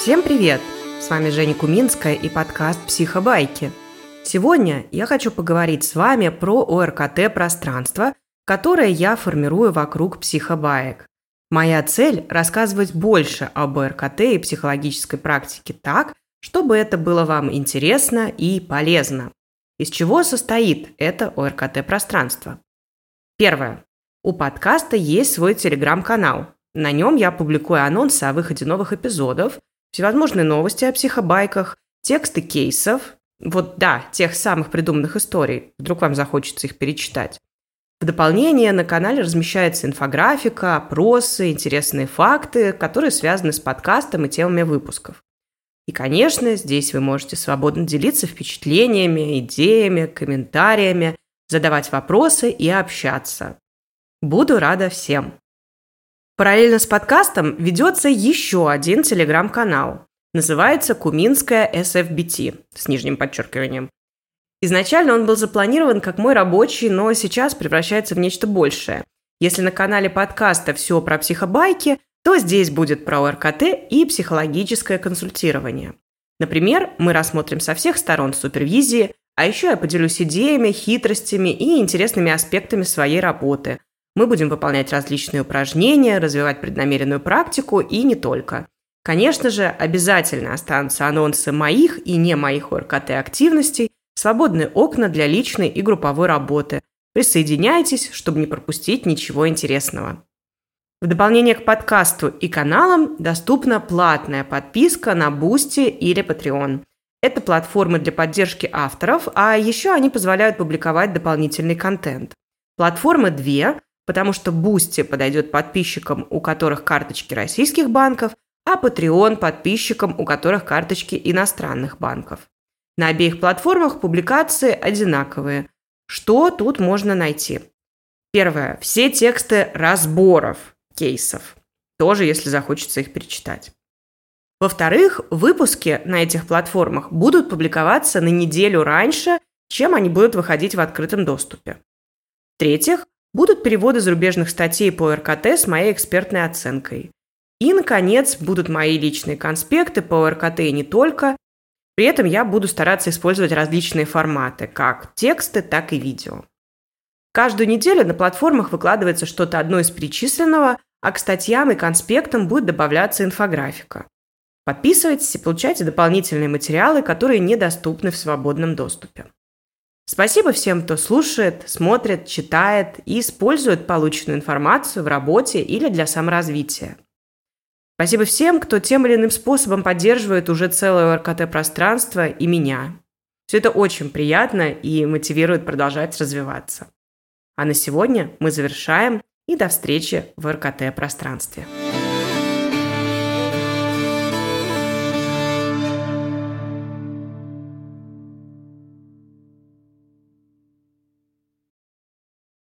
Всем привет! С вами Женя Куминская и подкаст «Психобайки». Сегодня я хочу поговорить с вами про ОРКТ-пространство, которое я формирую вокруг психобаек. Моя цель – рассказывать больше об ОРКТ и психологической практике так, чтобы это было вам интересно и полезно. Из чего состоит это ОРКТ-пространство? Первое. У подкаста есть свой телеграм-канал. На нем я публикую анонсы о выходе новых эпизодов, всевозможные новости о психобайках, тексты кейсов, вот да, тех самых придуманных историй, вдруг вам захочется их перечитать. В дополнение на канале размещается инфографика, опросы, интересные факты, которые связаны с подкастом и темами выпусков. И, конечно, здесь вы можете свободно делиться впечатлениями, идеями, комментариями, задавать вопросы и общаться. Буду рада всем. Параллельно с подкастом ведется еще один телеграм-канал. Называется «Куминская SFBT» с нижним подчеркиванием. Изначально он был запланирован как мой рабочий, но сейчас превращается в нечто большее. Если на канале подкаста все про психобайки, то здесь будет про РКТ и психологическое консультирование. Например, мы рассмотрим со всех сторон супервизии, а еще я поделюсь идеями, хитростями и интересными аспектами своей работы. Мы будем выполнять различные упражнения, развивать преднамеренную практику и не только. Конечно же, обязательно останутся анонсы моих и не моих ОРКТ активностей, Свободные окна для личной и групповой работы. Присоединяйтесь, чтобы не пропустить ничего интересного. В дополнение к подкасту и каналам доступна платная подписка на Boosty или Patreon. Это платформы для поддержки авторов, а еще они позволяют публиковать дополнительный контент. Платформы две, потому что Boosty подойдет подписчикам, у которых карточки российских банков, а Patreon подписчикам, у которых карточки иностранных банков. На обеих платформах публикации одинаковые. Что тут можно найти? Первое. Все тексты разборов кейсов. Тоже, если захочется их перечитать. Во-вторых, выпуски на этих платформах будут публиковаться на неделю раньше, чем они будут выходить в открытом доступе. В-третьих, будут переводы зарубежных статей по РКТ с моей экспертной оценкой. И, наконец, будут мои личные конспекты по РКТ и не только, при этом я буду стараться использовать различные форматы, как тексты, так и видео. Каждую неделю на платформах выкладывается что-то одно из перечисленного, а к статьям и конспектам будет добавляться инфографика. Подписывайтесь и получайте дополнительные материалы, которые недоступны в свободном доступе. Спасибо всем, кто слушает, смотрит, читает и использует полученную информацию в работе или для саморазвития. Спасибо всем, кто тем или иным способом поддерживает уже целое РКТ-пространство и меня. Все это очень приятно и мотивирует продолжать развиваться. А на сегодня мы завершаем и до встречи в РКТ-пространстве.